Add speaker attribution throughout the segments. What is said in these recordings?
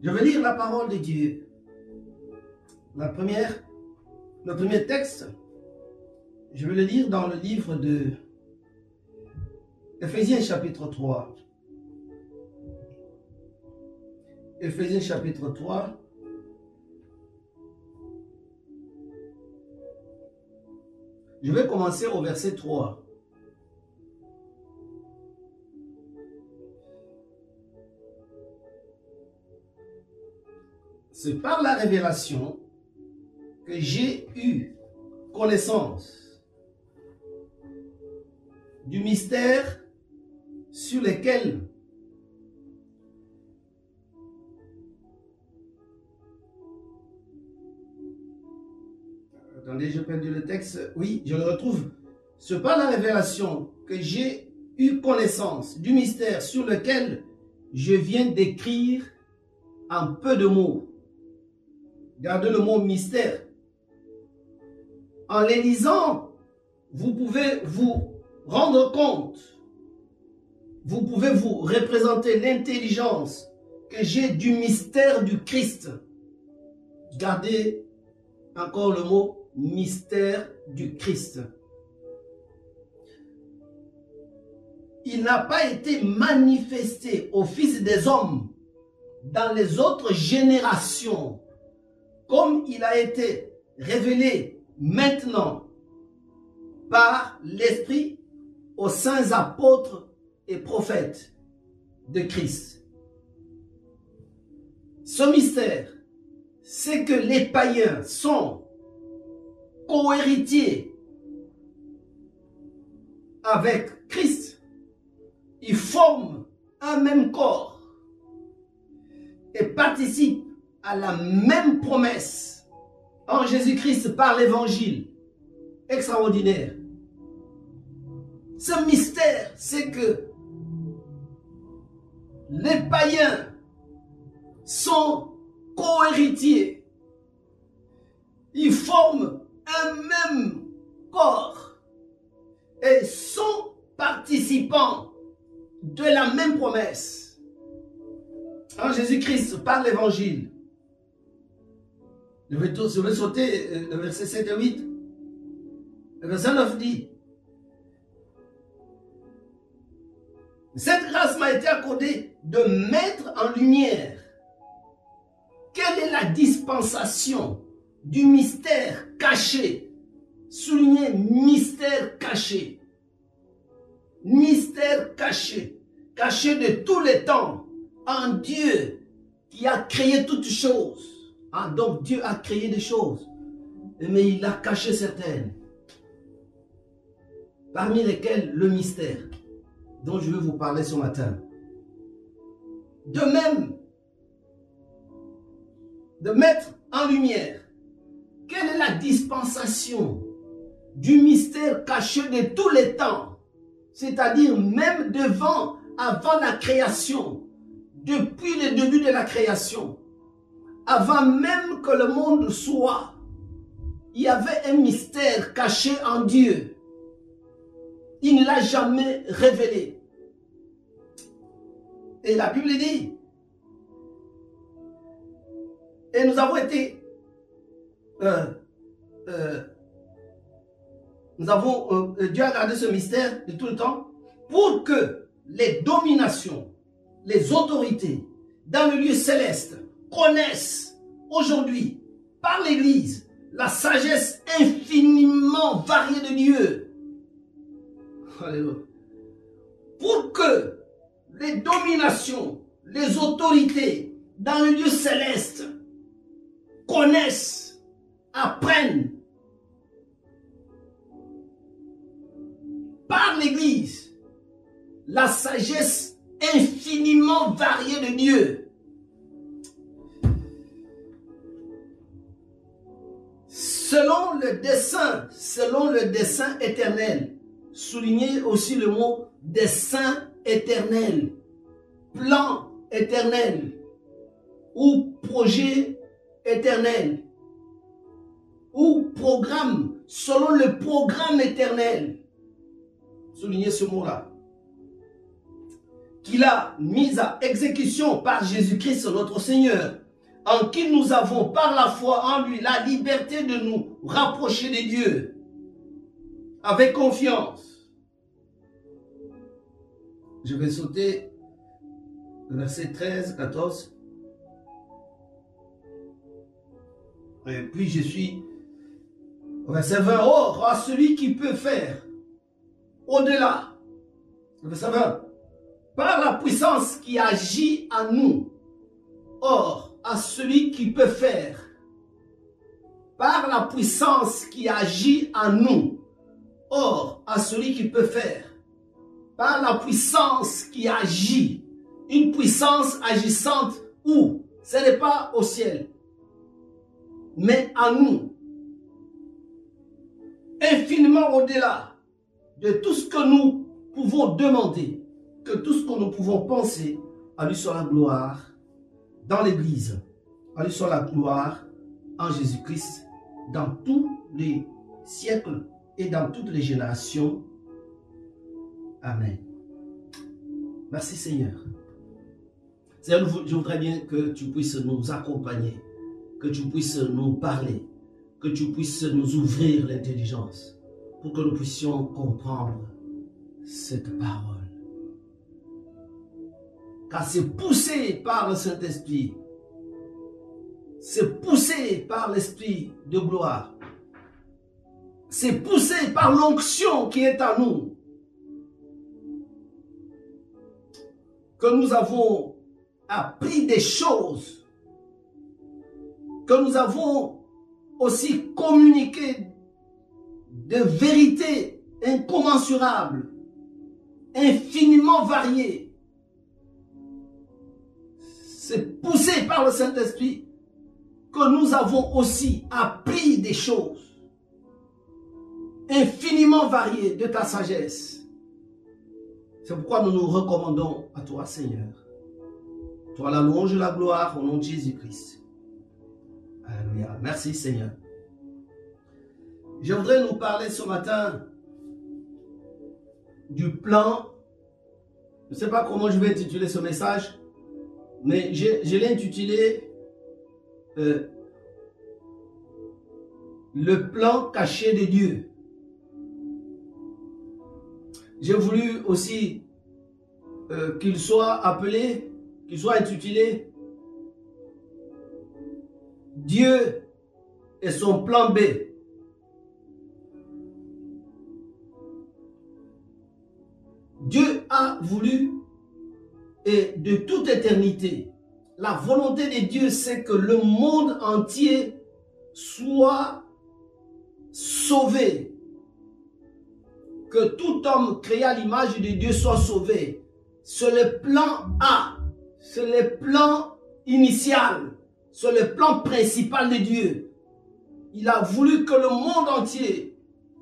Speaker 1: Je vais lire la parole de Dieu. La première, le premier texte, je vais le lire dans le livre de Ephésiens chapitre 3. Ephésiens chapitre 3. Je vais commencer au verset 3. C'est par la révélation que j'ai eu connaissance du mystère sur lequel Attendez, j'ai perdu le texte. Oui, je le retrouve. C'est par la révélation que j'ai eu connaissance du mystère sur lequel je viens d'écrire en peu de mots. Gardez le mot mystère. En les lisant, vous pouvez vous rendre compte, vous pouvez vous représenter l'intelligence que j'ai du mystère du Christ. Gardez encore le mot mystère du Christ. Il n'a pas été manifesté au Fils des hommes dans les autres générations comme il a été révélé maintenant par l'Esprit aux saints apôtres et prophètes de Christ. Ce mystère, c'est que les païens sont cohéritiers avec Christ. Ils forment un même corps et participent la même promesse en Jésus-Christ par l'évangile. Extraordinaire. Ce mystère, c'est que les païens sont cohéritiers. Ils forment un même corps et sont participants de la même promesse. En Jésus-Christ, par l'évangile. Je vais, sauter euh, le verset 7 et 8. Le verset 9 dit, cette grâce m'a été accordée de mettre en lumière quelle est la dispensation du mystère caché. Souligner mystère caché. Mystère caché. Caché de tous les temps en Dieu qui a créé toutes choses ah, donc Dieu a créé des choses, mais il a caché certaines, parmi lesquelles le mystère dont je veux vous parler ce matin. De même, de mettre en lumière quelle est la dispensation du mystère caché de tous les temps, c'est-à-dire même devant, avant la création, depuis le début de la création, avant même que le monde soit, il y avait un mystère caché en Dieu. Il ne l'a jamais révélé. Et la Bible dit, et nous avons été, euh, euh, nous avons, euh, Dieu a gardé ce mystère de tout le temps pour que les dominations, les autorités dans le lieu céleste connaissent aujourd'hui, par l'Église, la sagesse infiniment variée de Dieu. Pour que les dominations, les autorités dans le lieu céleste connaissent, apprennent par l'Église la sagesse infiniment variée de Dieu. Le dessein, selon le dessein éternel. Soulignez aussi le mot dessein éternel, plan éternel ou projet éternel ou programme, selon le programme éternel. Soulignez ce mot-là. qu'il a mise à exécution par Jésus-Christ notre Seigneur, en qui nous avons par la foi en lui la liberté de nous rapprocher de Dieu avec confiance. Je vais sauter verset 13, 14. Et puis je suis verset 20. Or, à celui qui peut faire au-delà. Verset 20. Par la puissance qui agit en nous. Or, à celui qui peut faire. Par la puissance qui agit en nous. Or, à celui qui peut faire. Par la puissance qui agit. Une puissance agissante où? Ce n'est pas au ciel, mais en nous. Infiniment au-delà de tout ce que nous pouvons demander, que tout ce que nous pouvons penser, à lui soit la gloire dans l'Église, à lui soit la gloire en Jésus-Christ, dans tous les siècles et dans toutes les générations. Amen. Merci Seigneur. Seigneur, je voudrais bien que tu puisses nous accompagner, que tu puisses nous parler, que tu puisses nous ouvrir l'intelligence pour que nous puissions comprendre cette parole. Car c'est poussé par le Saint-Esprit, c'est poussé par l'Esprit de gloire, c'est poussé par l'onction qui est à nous, que nous avons appris des choses, que nous avons aussi communiqué de vérités incommensurables, infiniment variées. C'est poussé par le Saint-Esprit que nous avons aussi appris des choses infiniment variées de ta sagesse. C'est pourquoi nous nous recommandons à toi, Seigneur. Toi la louange et la gloire au nom de Jésus-Christ. Alléluia. Merci, Seigneur. Je voudrais nous parler ce matin du plan. Je ne sais pas comment je vais intituler ce message, mais je, l'ai intitulé euh, Le plan caché de Dieu. J'ai voulu aussi euh, qu'il soit appelé, qu'il soit intitulé Dieu et son plan B. Dieu a voulu, de toute éternité, la volonté de Dieu, c'est que le monde entier soit sauvé. Que tout homme créé à l'image de Dieu soit sauvé. C'est le plan A. C'est le plan initial. C'est le plan principal de Dieu. Il a voulu que le monde entier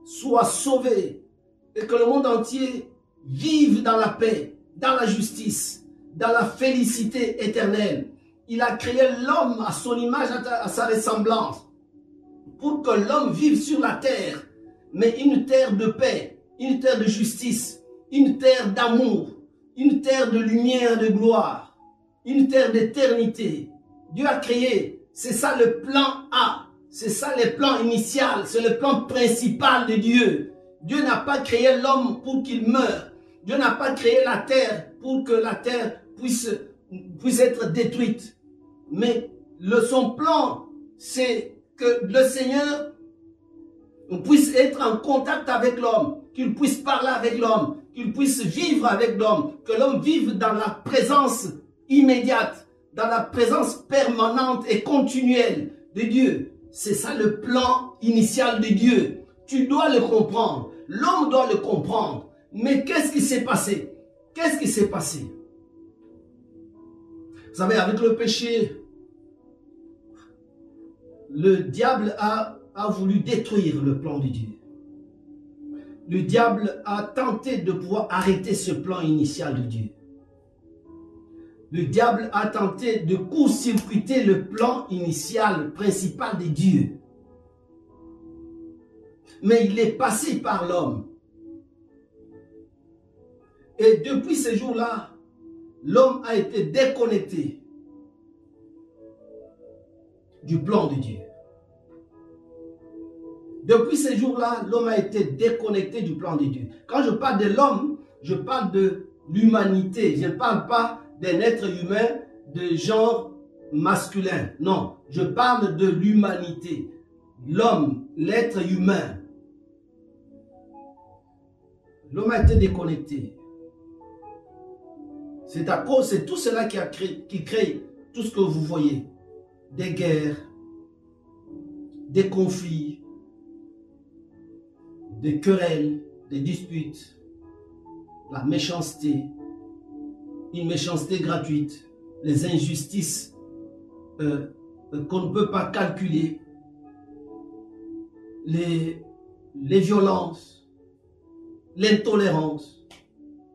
Speaker 1: soit sauvé et que le monde entier vive dans la paix, dans la justice, dans la félicité éternelle. Il a créé l'homme à son image, à sa ressemblance, pour que l'homme vive sur la terre, mais une terre de paix, une terre de justice, une terre d'amour, une terre de lumière, de gloire, une terre d'éternité. Dieu a créé, c'est ça le plan A, c'est ça le plan initial, c'est le plan principal de Dieu. Dieu n'a pas créé l'homme pour qu'il meure. Dieu n'a pas créé la terre pour que la terre puisse, être détruite. Mais son plan, c'est que le Seigneur puisse être en contact avec l'homme, qu'il puisse parler avec l'homme, qu'il puisse vivre avec l'homme, que l'homme vive dans la présence immédiate, dans la présence permanente et continuelle de Dieu. C'est ça le plan initial de Dieu. Tu dois le comprendre. L'homme doit le comprendre. Mais qu'est-ce qui s'est passé? Qu'est-ce qui s'est passé? Savez, avec le péché, le diable a, a voulu détruire le plan de Dieu. Le diable a tenté de pouvoir arrêter ce plan initial de Dieu. Le diable a tenté de court-circuiter le plan initial, principal de Dieu. Mais il est passé par l'homme. Et depuis ce jour-là, l'homme a été déconnecté du plan de Dieu. Depuis ces jours-là, l'homme a été déconnecté du plan de Dieu. Quand je parle de l'homme, je parle de l'humanité. Je ne parle pas d'un être humain de genre masculin. Non, je parle de l'humanité. L'homme, l'être humain. L'homme a été déconnecté. C'est à cause, c'est tout cela qui, a créé, crée tout ce que vous voyez. Des guerres, des conflits, des querelles, des disputes, la méchanceté, une méchanceté gratuite, les injustices euh, euh, qu'on ne peut pas calculer, les violences, l'intolérance,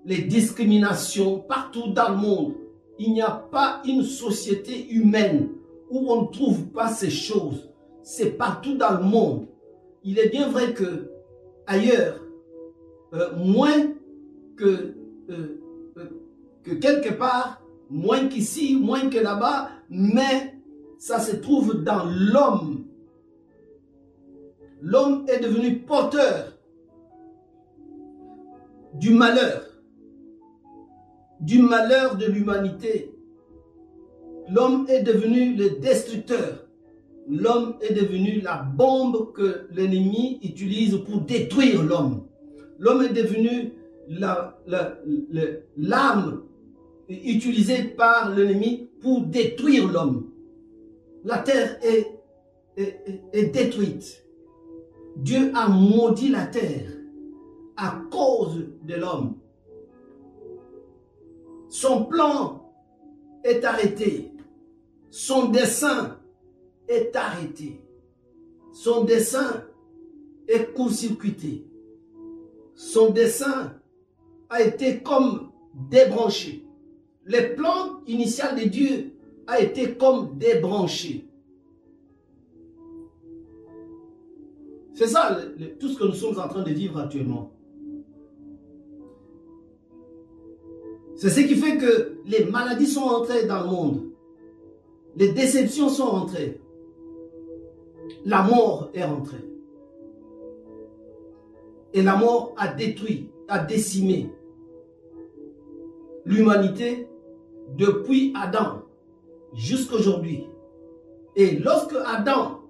Speaker 1: les discriminations partout dans le monde. Il n'y a pas une société humaine où on ne trouve pas ces choses. C'est partout dans le monde. Il est bien vrai que ailleurs, euh, moins que, euh, euh, que quelque part, moins qu'ici, moins que là-bas, mais ça se trouve dans l'homme. L'homme est devenu porteur du malheur, du malheur de l'humanité. L'homme est devenu le destructeur l'homme est devenu la bombe que l'ennemi utilise pour détruire l'homme. L'homme est devenu l'arme utilisée par l'ennemi pour détruire l'homme. La terre est, est détruite. Dieu a maudit la terre à cause de l'homme. Son plan est arrêté. Son dessein est arrêté. Son dessin est court-circuité. Son dessin a été comme débranché. Le plan initial de Dieu a été comme débranché. C'est ça tout ce que nous sommes en train de vivre actuellement. C'est ce qui fait que les maladies sont entrées dans le monde. Les déceptions sont entrées la mort est rentrée. Et la mort a détruit, a décimé l'humanité depuis Adam jusqu'à aujourd'hui. Et lorsque Adam,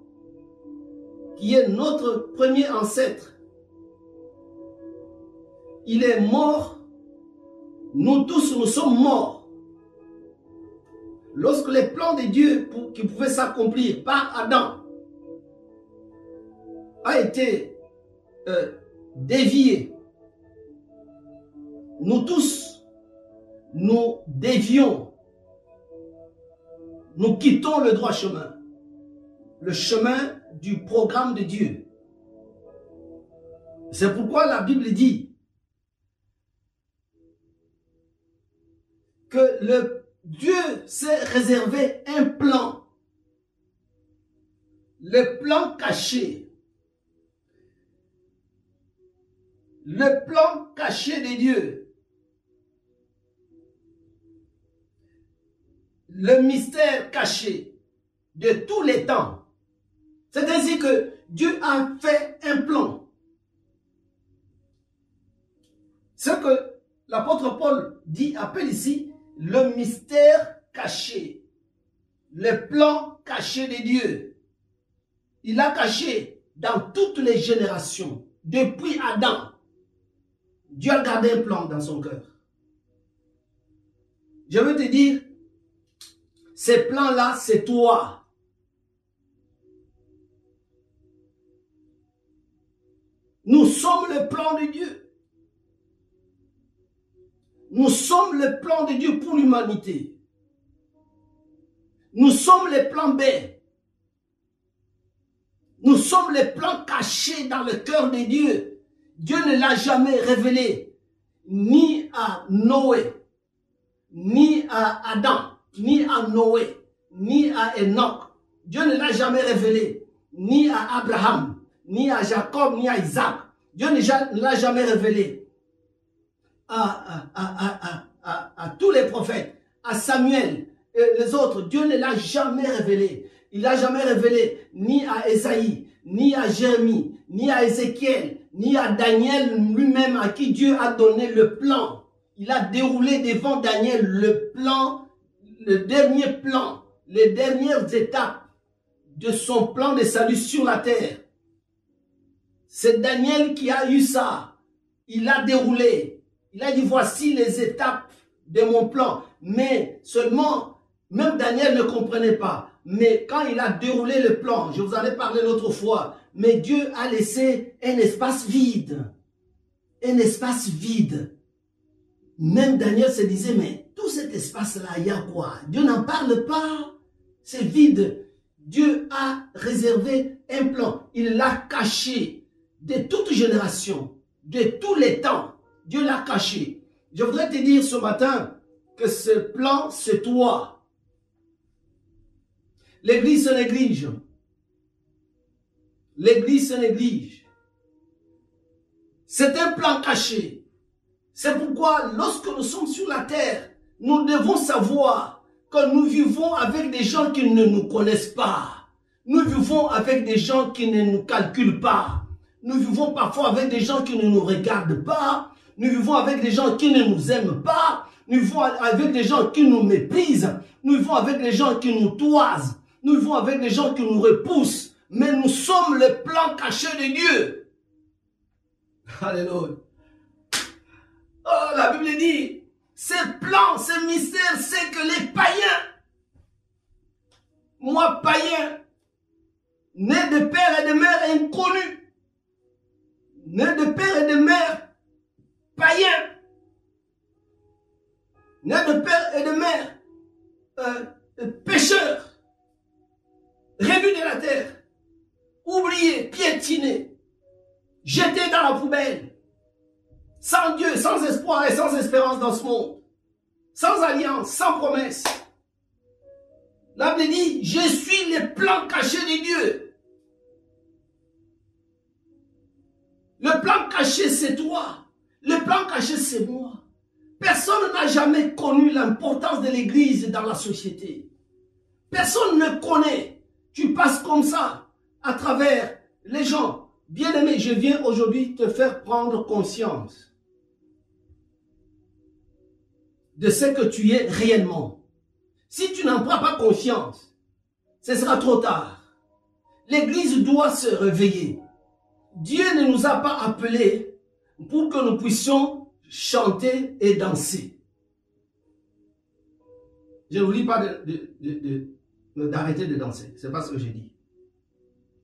Speaker 1: qui est notre premier ancêtre, il est mort, nous tous nous sommes morts. Lorsque les plans de Dieu qui pouvaient s'accomplir par Adam a été euh, dévié. Nous tous, nous dévions. Nous quittons le droit chemin. Le chemin du programme de Dieu. C'est pourquoi la Bible dit que le Dieu s'est réservé un plan. Le plan caché le plan caché de Dieu. Le mystère caché de tous les temps. C'est ainsi que Dieu a fait un plan. Ce que l'apôtre Paul dit, appelle ici le mystère caché. Le plan caché de Dieu. Il a caché dans toutes les générations, depuis Adam Dieu a gardé un plan dans son cœur. Je veux te dire, ces plans-là, c'est toi. Nous sommes le plan de Dieu. Nous sommes le plan de Dieu pour l'humanité. Nous sommes les plans B. Nous sommes les plans cachés dans le cœur de Dieu Dieu ne l'a jamais révélé ni à Noé, ni à Adam, ni à Noé, ni à Enoch. Dieu ne l'a jamais révélé ni à Abraham, ni à Jacob, ni à Isaac. Dieu ne l'a jamais révélé à, tous les prophètes, à Samuel et les autres, Dieu ne l'a jamais révélé. Il n'a jamais révélé ni à Esaïe, ni à Jérémie, ni à Ézéchiel, ni à Daniel lui-même à qui Dieu a donné le plan. Il a déroulé devant Daniel le plan, le dernier plan, les dernières étapes de son plan de salut sur la terre. C'est Daniel qui a eu ça. Il a déroulé. Il a dit, voici les étapes de mon plan. Mais seulement, même Daniel ne comprenait pas. Mais quand il a déroulé le plan, je vous en ai parlé l'autre fois, mais Dieu a laissé un espace vide. Un espace vide. Même Daniel se disait, mais tout cet espace-là, il y a quoi? Dieu n'en parle pas. C'est vide. Dieu a réservé un plan. Il l'a caché de toute génération, de tous les temps. Dieu l'a caché. Je voudrais te dire ce matin que ce plan, c'est toi. L'église se néglige. L'église se néglige. C'est un plan caché. C'est pourquoi lorsque nous sommes sur la terre, nous devons savoir que nous vivons avec des gens qui ne nous connaissent pas. Nous vivons avec des gens qui ne nous calculent pas. Nous vivons parfois avec des gens qui ne nous regardent pas. Nous vivons avec des gens qui ne nous aiment pas. Nous vivons avec des gens qui nous méprisent. Nous vivons avec des gens qui nous toisent. Nous vivons avec des gens qui nous repoussent. Mais nous sommes le plan caché de Dieu. Alléluia. Oh, la Bible dit, ce plan, ce mystère, c'est que les païens, moi païen, né de père et de mère inconnus, né de père et de mère païens, né de père et de mère euh, pécheurs, réduits de la terre, oubliés, piétinés, jetés dans la poubelle, sans Dieu, sans espoir et sans espérance dans ce monde, sans alliance, sans promesse. Bible dit, je suis le plan caché de Dieu. Le plan caché, c'est toi. Le plan caché, c'est moi. Personne n'a jamais connu l'importance de l'Église dans la société. Personne ne connaît. Tu passes comme ça, à travers les gens. Bien-aimé, je viens aujourd'hui te faire prendre conscience de ce que tu es réellement. Si tu n'en prends pas conscience, ce sera trop tard. L'Église doit se réveiller. Dieu ne nous a pas appelés pour que nous puissions chanter et danser. Je ne vous dis pas d'arrêter de, danser. C'est pas ce que j'ai dit.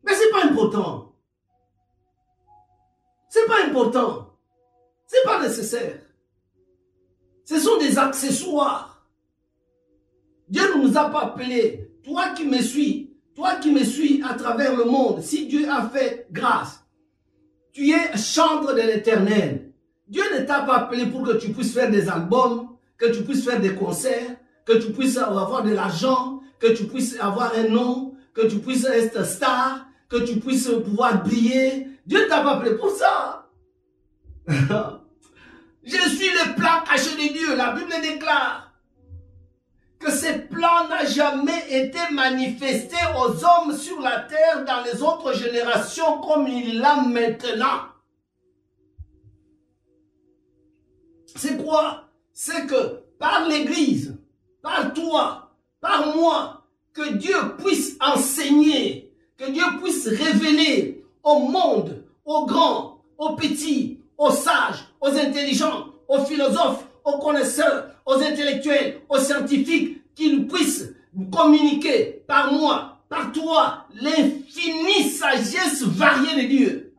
Speaker 1: Mais c'est pas important. C'est pas important. C'est pas nécessaire. Ce sont des accessoires. Dieu ne nous a pas appelés. Toi qui me suis, toi qui me suis à travers le monde, si Dieu a fait grâce, tu es chantre de l'éternel. Dieu ne t'a pas appelé pour que tu puisses faire des albums, que tu puisses faire des concerts, que tu puisses avoir de l'argent, que tu puisses avoir un nom, que tu puisses être star, que tu puisses pouvoir briller. Dieu ne t'a pas appelé pour ça. Je suis le plan caché de Dieu. La Bible déclare que ce plan n'a jamais été manifesté aux hommes sur la terre dans les autres générations comme il l'a maintenant. C'est quoi? C'est que par l'Église, par toi, par moi, que Dieu puisse enseigner, que Dieu puisse révéler au monde, aux grands, aux petits, aux sages, aux intelligents, aux philosophes, aux connaisseurs, aux intellectuels, aux scientifiques, qu'ils puissent communiquer par moi, par toi, l'infinie sagesse variée de Dieu.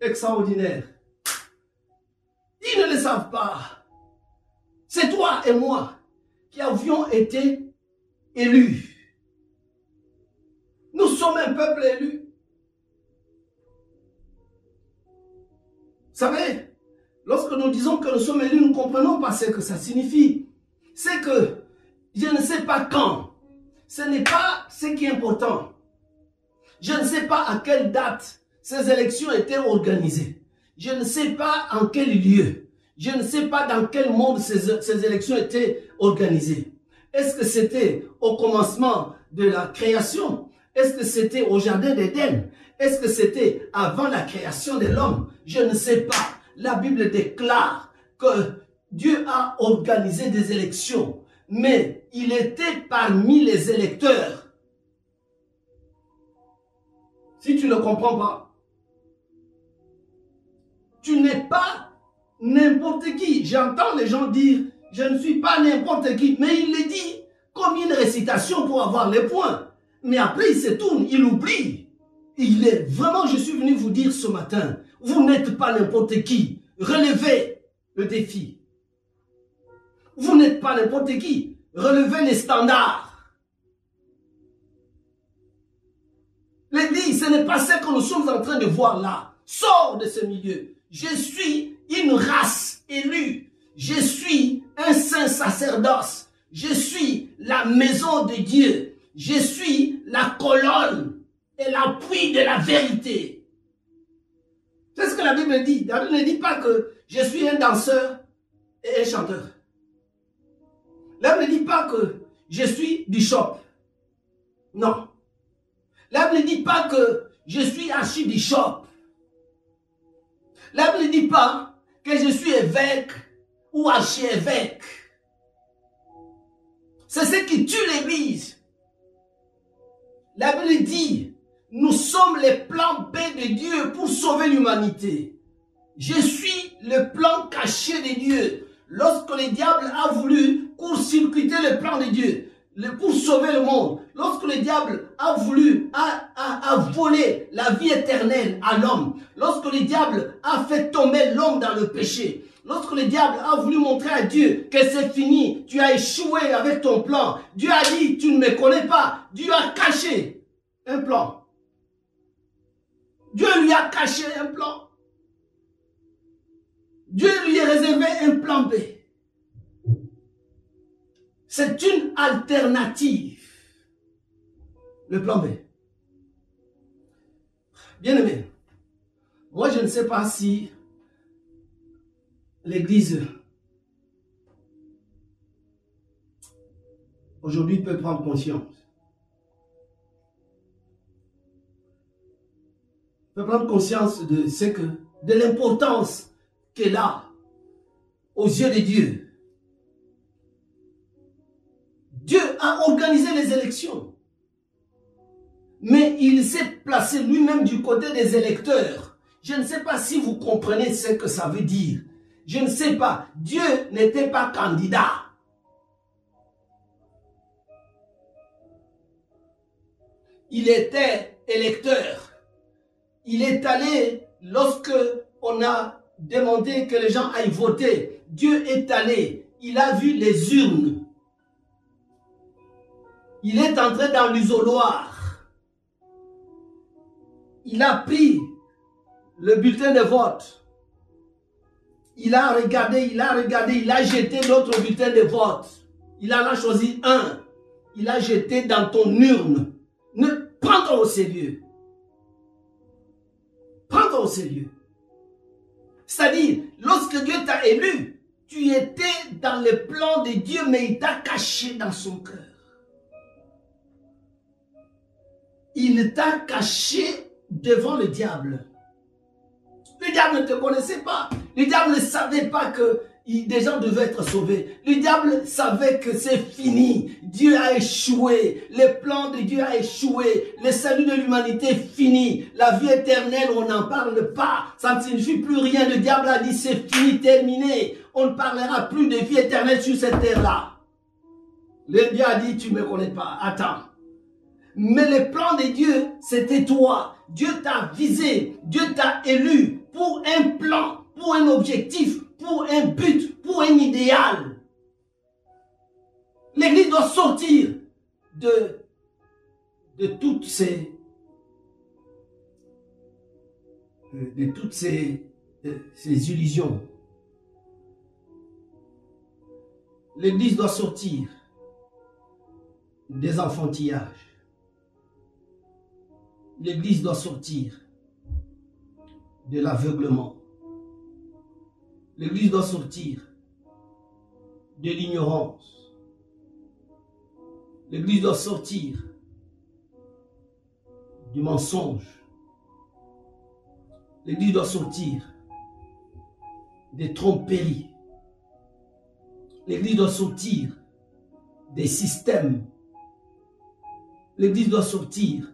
Speaker 1: Extraordinaire. Ils ne le savent pas. C'est toi et moi qui avions été élus. Nous sommes un peuple élu. Vous savez, lorsque nous disons que nous sommes élus, nous ne comprenons pas ce que ça signifie. C'est que je ne sais pas quand. Ce n'est pas ce qui est important. Je ne sais pas à quelle date ces élections étaient organisées. Je ne sais pas en quel lieu. Je ne sais pas dans quel monde ces, élections étaient organisées. Est-ce que c'était au commencement de la création? Est-ce que c'était au jardin d'Éden? Est-ce que c'était avant la création de l'homme? Je ne sais pas. La Bible déclare que Dieu a organisé des élections, mais il était parmi les électeurs. Si tu ne comprends pas, tu n'es pas n'importe qui. J'entends les gens dire, je ne suis pas n'importe qui, mais il le dit comme une récitation pour avoir les points. Mais après, il se tourne, il oublie. Il est vraiment, je suis venu vous dire ce matin, vous n'êtes pas n'importe qui. Relevez le défi. Vous n'êtes pas n'importe qui. Relevez les standards. L'Église, ce n'est pas ce que nous sommes en train de voir là. Sors de ce milieu. Je suis une race élue. Je suis un saint sacerdoce. Je suis la maison de Dieu. Je suis la colonne et l'appui de la vérité. C'est ce que la Bible dit. La Bible ne dit pas que je suis un danseur et un chanteur. La Bible ne dit pas que je suis bishop. Non. La Bible ne dit pas que je suis archibishop. La Bible ne dit pas que je suis évêque ou archi-évêque. C'est ce qui tue l'Église. La Bible dit, nous sommes les plans B de Dieu pour sauver l'humanité. Je suis le plan caché de Dieu. Lorsque le diable a voulu court-circuiter le plan de Dieu, pour sauver le monde, lorsque le diable a voulu, a, volé la vie éternelle à l'homme, lorsque le diable a fait tomber l'homme dans le péché, lorsque le diable a voulu montrer à Dieu que c'est fini, tu as échoué avec ton plan, Dieu a dit, tu ne me connais pas, Dieu a caché un plan. Dieu lui a caché un plan. Dieu lui a réservé un plan B. C'est une alternative. Le plan B. Bien aimé, moi je ne sais pas si l'Église aujourd'hui peut prendre conscience. Prendre conscience de ce que, de l'importance qu'elle a aux yeux de Dieu Dieu a organisé les élections. Mais il s'est placé lui-même du côté des électeurs. Je ne sais pas si vous comprenez ce que ça veut dire. Je ne sais pas. Dieu n'était pas candidat. Il était électeur. Il est allé lorsque on a demandé que les gens aillent voter. Dieu est allé. Il a vu les urnes. Il est entré dans l'isoloir. Il a pris le bulletin de vote. Il a regardé, il a regardé, il a jeté l'autre bulletin de vote. Il en a choisi un. Il a jeté dans ton urne. Ne prends-toi au sérieux. C'est-à-dire, lorsque Dieu t'a élu, tu étais dans le plan de Dieu, mais il t'a caché dans son cœur. il t'a caché devant le diable. Le diable ne te connaissait pas. Le diable ne savait pas que des gens devaient être sauvés. Le diable savait que c'est fini. Dieu a échoué. Le plan de Dieu a échoué. Le salut de l'humanité est fini. La vie éternelle, on n'en parle pas. Ça ne signifie plus rien. Le diable a dit c'est fini, terminé. On ne parlera plus de vie éternelle sur cette terre-là. Le diable a dit tu ne me connais pas. Attends. Mais le plan de Dieu, c'était toi. Dieu t'a visé, Dieu t'a élu pour un plan, pour un objectif, pour un but, pour un idéal. L'Église doit sortir de, de toutes ces de toutes ces, ces illusions. L'Église doit sortir des enfantillages l'Église doit sortir de l'aveuglement. L'Église doit sortir de l'ignorance. L'Église doit sortir du mensonge. L'Église doit sortir des tromperies. L'Église doit sortir des systèmes. L'Église doit sortir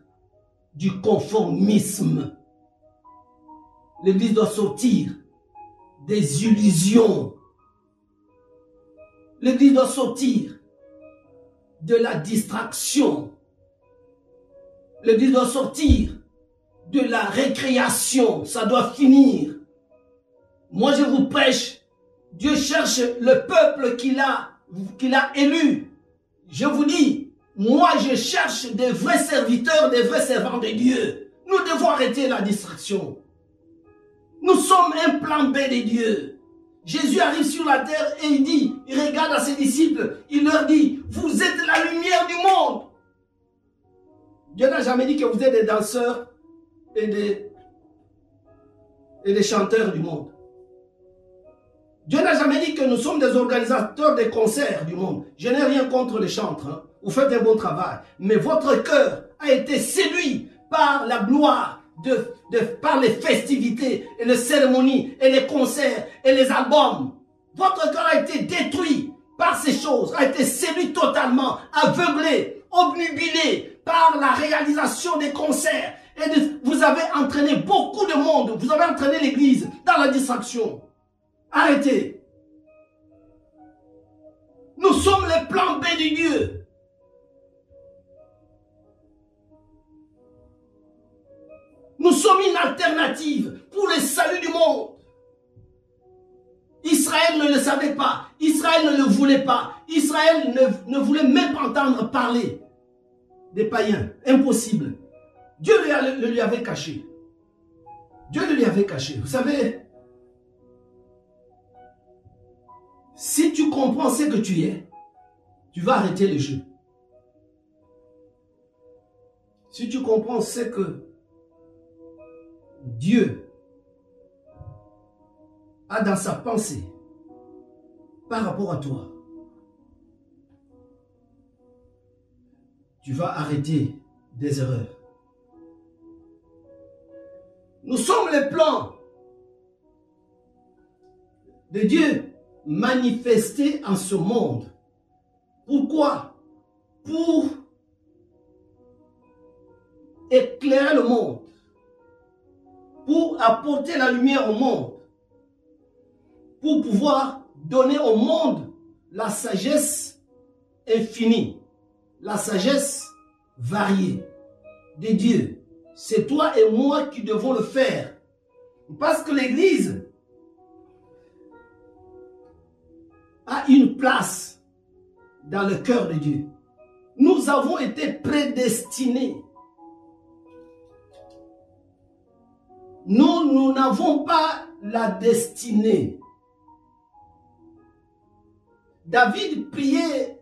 Speaker 1: du conformisme. L'Église doit sortir des illusions. L'Église doit sortir de la distraction. L'Église doit sortir de la récréation. Ça doit finir. Moi, je vous prêche. Dieu cherche le peuple qu'il a, qu'il a élu. Je vous dis, moi, je cherche des vrais serviteurs, des vrais servants de Dieu. Nous devons arrêter la distraction. Nous sommes un plan B de Dieu. Jésus arrive sur la terre et il dit, il regarde à ses disciples, il leur dit, vous êtes la lumière du monde. Dieu n'a jamais dit que vous êtes des danseurs et des, et des chanteurs du monde. Dieu n'a jamais dit que nous sommes des organisateurs des concerts du monde. Je n'ai rien contre les chantres. Hein. Vous faites un bon travail. Mais votre cœur a été séduit par la gloire, de, par les festivités et les cérémonies et les concerts et les albums. Votre cœur a été détruit par ces choses, a été séduit totalement, aveuglé, obnubilé par la réalisation des concerts. Et vous avez entraîné beaucoup de monde, vous avez entraîné l'église dans la distraction. Arrêtez. Nous sommes les plans B de Dieu. Nous sommes une alternative pour le salut du monde. Israël ne le savait pas. Israël ne le voulait pas. Israël ne, voulait même pas entendre parler des païens. Impossible. Dieu le lui avait caché. Dieu le lui avait caché. Vous savez, Si tu comprends ce que tu es, tu vas arrêter le jeu. Si tu comprends ce que Dieu a dans sa pensée par rapport à toi, tu vas arrêter des erreurs. Nous sommes les plans de Dieu manifesté en ce monde. Pourquoi? Pour éclairer le monde, pour apporter la lumière au monde, pour pouvoir donner au monde la sagesse infinie, la sagesse variée de Dieu. C'est toi et moi qui devons le faire. Parce que l'Église a une place dans le cœur de Dieu. Nous avons été prédestinés. Nous, nous n'avons pas la destinée. David priait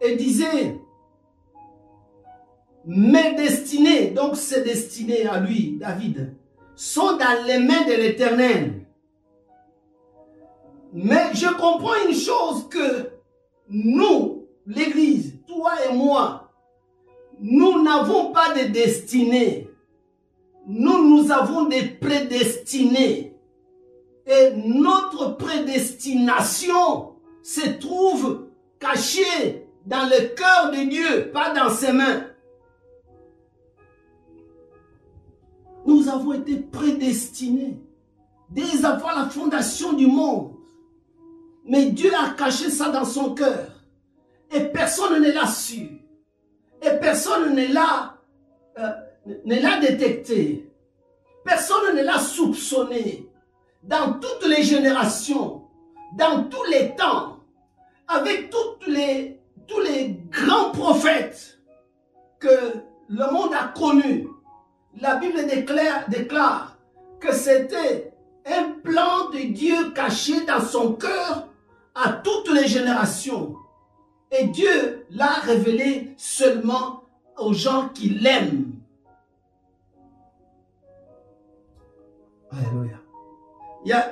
Speaker 1: et disait, mes destinées, donc ses destinées à lui, David, sont dans les mains de l'Éternel. Mais je comprends une chose que nous, l'Église, toi et moi, nous n'avons pas de destinée. Nous, nous avons des prédestinés. Et notre prédestination se trouve cachée dans le cœur de Dieu, pas dans ses mains. Nous avons été prédestinés dès avant la fondation du monde. Mais Dieu a caché ça dans son cœur. Et personne ne l'a su. Et personne ne l'a ne l'a détecté. Personne ne l'a soupçonné. Dans toutes les générations, dans tous les temps, avec tous les grands prophètes que le monde a connus, la Bible déclare, déclare que c'était un plan de Dieu caché dans son cœur à toutes les générations. Et Dieu l'a révélé seulement aux gens qui l'aiment. Alléluia.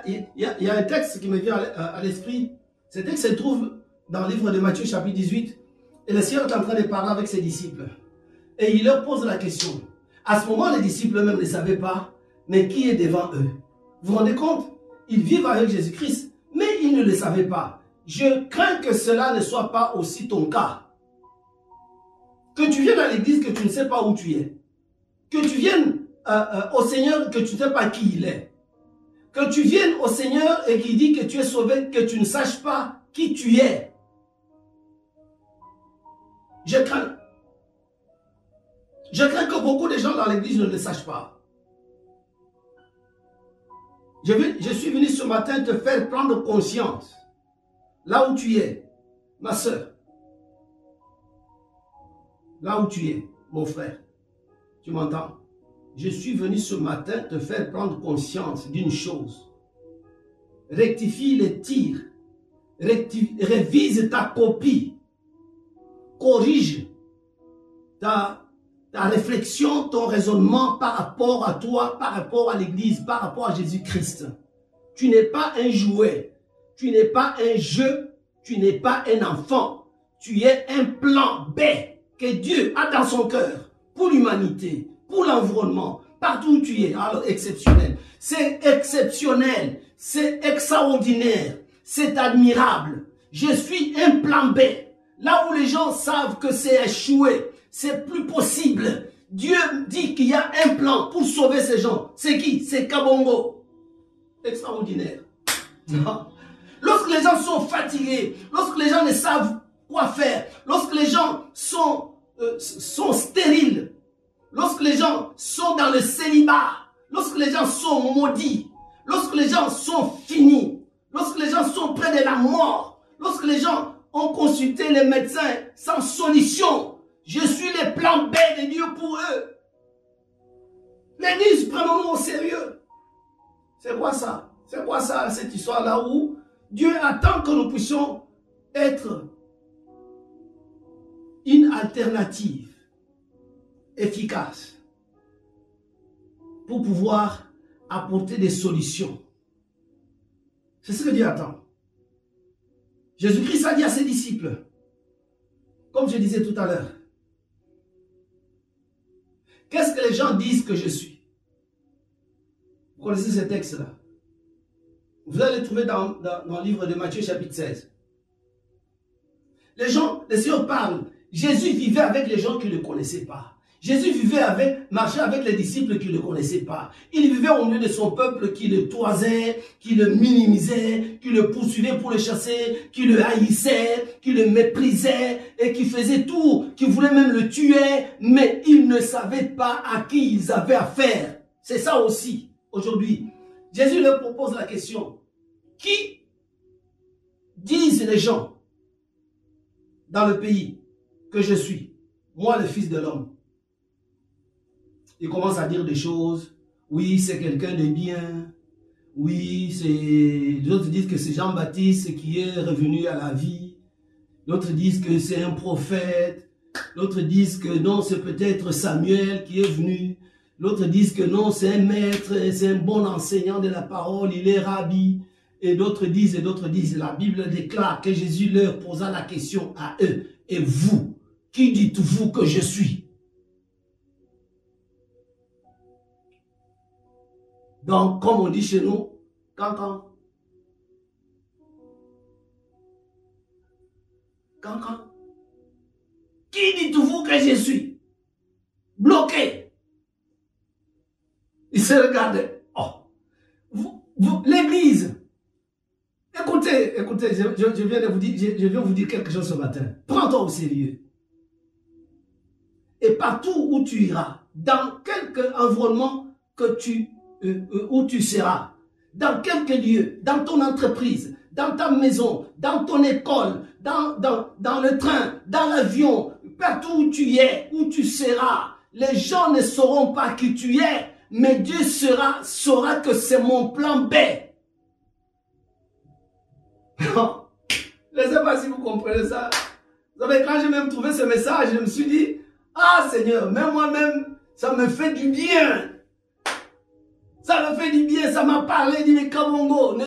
Speaker 1: il y a, un texte qui me vient à l'esprit. Ce texte se trouve dans le livre de Matthieu, chapitre 18. Et le Seigneur est en train de parler avec ses disciples. Et il leur pose la question. À ce moment, les disciples eux-mêmes ne savaient pas, mais qui est devant eux? Vous vous rendez compte? Ils vivent avec Jésus-Christ, mais ils ne le savaient pas. Je crains que cela ne soit pas aussi ton cas. Que tu viennes à l'église, que tu ne sais pas où tu es. Que tu viennes euh, euh, au Seigneur, que tu ne sais pas qui il est. Que tu viennes au Seigneur et qu'il dit que tu es sauvé, que tu ne saches pas qui tu es. Je crains. Je crains que beaucoup de gens dans l'église ne le sachent pas. Je, suis venu ce matin te faire prendre conscience. Là où tu es, ma soeur. Là où tu es, mon frère. Tu m'entends? Je suis venu ce matin te faire prendre conscience d'une chose. Rectifie les tirs. Révise ta copie. Corrige ta réflexion, ton raisonnement par rapport à toi, par rapport à l'Église, par rapport à Jésus-Christ. Tu n'es pas un jouet. Tu n'es pas un jeu. Tu n'es pas un enfant. Tu es un plan B que Dieu a dans son cœur pour l'humanité, pour l'environnement, partout où tu es. Alors, exceptionnel. C'est exceptionnel. C'est extraordinaire. C'est admirable. Je suis un plan B. Là où les gens savent que c'est échoué, c'est plus possible. Dieu dit qu'il y a un plan pour sauver ces gens. C'est qui? C'est Kabongo. Extraordinaire. Non. Lorsque les gens sont fatigués, lorsque les gens ne savent quoi faire, lorsque les gens sont, euh, sont stériles, lorsque les gens sont dans le célibat, lorsque les gens sont maudits, lorsque les gens sont finis, lorsque les gens sont près de la mort, lorsque les gens ont consulté les médecins sans solution, je suis le plan B de Dieu pour eux. L'église, prenons-nous au sérieux. C'est quoi ça? C'est quoi ça, cette histoire-là où Dieu attend que nous puissions être une alternative? Efficace pour pouvoir apporter des solutions. C'est ce que Dieu attend. Jésus-Christ a dit à ses disciples, comme je disais tout à l'heure, qu'est-ce que les gens disent que je suis? Vous connaissez ce texte-là Vous allez le trouver dans, le livre de Matthieu chapitre 16. Les gens, les Seigneur parle. Jésus vivait avec les gens qui ne le connaissaient pas. Jésus vivait avec, marchait avec les disciples qui ne le connaissaient pas. Il vivait au milieu de son peuple qui le toisait, qui le minimisait, qui le poursuivait pour le chasser, qui le haïssait, qui le méprisait et qui faisait tout, qui voulait même le tuer, mais ils ne savaient pas à qui ils avaient affaire. C'est ça aussi, aujourd'hui. Jésus leur propose la question. Qui disent les gens dans le pays que je suis, moi le Fils de l'homme il commence à dire des choses. Oui, c'est quelqu'un de bien. Oui, c'est. D'autres disent que c'est Jean-Baptiste qui est revenu à la vie. D'autres disent que c'est un prophète. D'autres disent que non, c'est peut-être Samuel qui est venu. D'autres disent que non, c'est un maître, c'est un bon enseignant de la parole, il est rabbi. Et d'autres disent, et d'autres disent, la Bible déclare que Jésus leur posa la question à eux. Et vous, qui dites-vous que je suis? Donc, comme on dit chez nous, cancan. Cancan. Qui dites-vous que je suis Bloqué? Il se regarde. Oh. Vous, vous, L'église. Écoutez, écoutez, je, viens de vous dire, je, vous dire quelque chose ce matin. Prends-toi au sérieux. Et partout où tu iras, dans quelque environnement que tu où tu seras, dans quelque lieu, dans ton entreprise, dans ta maison, dans ton école, dans, dans, dans le train, dans l'avion, partout où tu es, où tu seras, les gens ne sauront pas qui tu es, mais Dieu sera, saura que c'est mon plan B. Non. Je ne sais pas si vous comprenez ça. Vous savez, quand j'ai même trouvé ce message, je me suis dit, ah Seigneur, même moi-même, ça me fait du bien. Ça me fait du bien, ça m'a parlé, dit mais Kabongo,